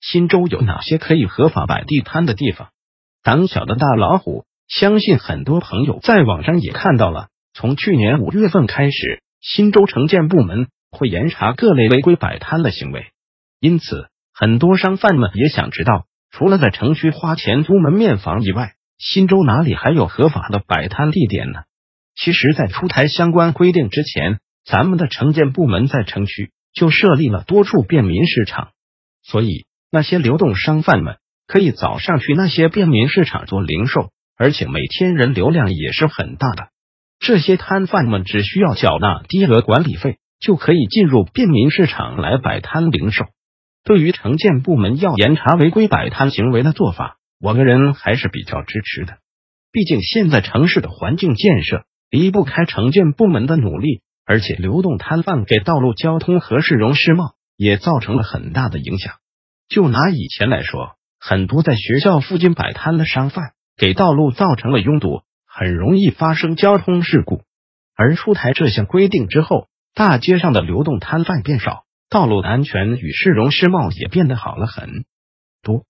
新州有哪些可以合法摆地摊的地方？胆小的大老虎，相信很多朋友在网上也看到了。从去年五月份开始，新州城建部门会严查各类违规摆摊的行为。因此，很多商贩们也想知道，除了在城区花钱租门面房以外，新州哪里还有合法的摆摊地点呢？其实，在出台相关规定之前，咱们的城建部门在城区就设立了多处便民市场，所以。那些流动商贩们可以早上去那些便民市场做零售，而且每天人流量也是很大的。这些摊贩们只需要缴纳低额管理费，就可以进入便民市场来摆摊零售。对于城建部门要严查违规摆摊行为的做法，我个人还是比较支持的。毕竟现在城市的环境建设离不开城建部门的努力，而且流动摊贩给道路交通和市容市貌也造成了很大的影响。就拿以前来说，很多在学校附近摆摊的商贩给道路造成了拥堵，很容易发生交通事故。而出台这项规定之后，大街上的流动摊贩变少，道路的安全与市容市貌也变得好了很多。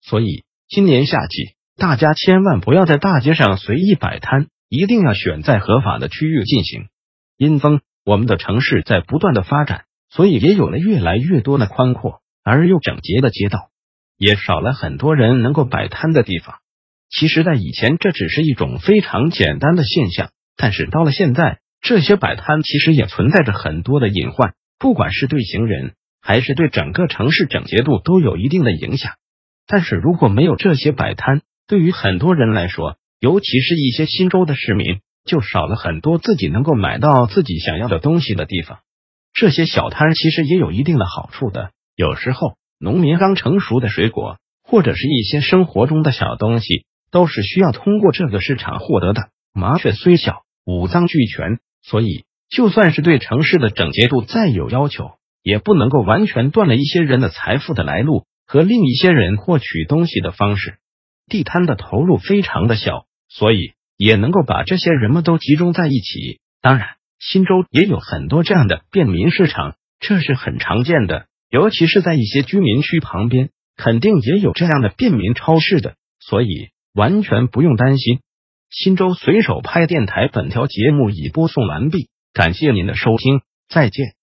所以今年夏季，大家千万不要在大街上随意摆摊，一定要选在合法的区域进行。因风，我们的城市在不断的发展，所以也有了越来越多的宽阔。而又整洁的街道，也少了很多人能够摆摊的地方。其实，在以前，这只是一种非常简单的现象，但是到了现在，这些摆摊其实也存在着很多的隐患，不管是对行人，还是对整个城市整洁度，都有一定的影响。但是如果没有这些摆摊，对于很多人来说，尤其是一些新州的市民，就少了很多自己能够买到自己想要的东西的地方。这些小摊其实也有一定的好处的。有时候，农民刚成熟的水果，或者是一些生活中的小东西，都是需要通过这个市场获得的。麻雀虽小，五脏俱全，所以就算是对城市的整洁度再有要求，也不能够完全断了一些人的财富的来路和另一些人获取东西的方式。地摊的投入非常的小，所以也能够把这些人们都集中在一起。当然，新州也有很多这样的便民市场，这是很常见的。尤其是在一些居民区旁边，肯定也有这样的便民超市的，所以完全不用担心。新州随手拍电台本条节目已播送完毕，感谢您的收听，再见。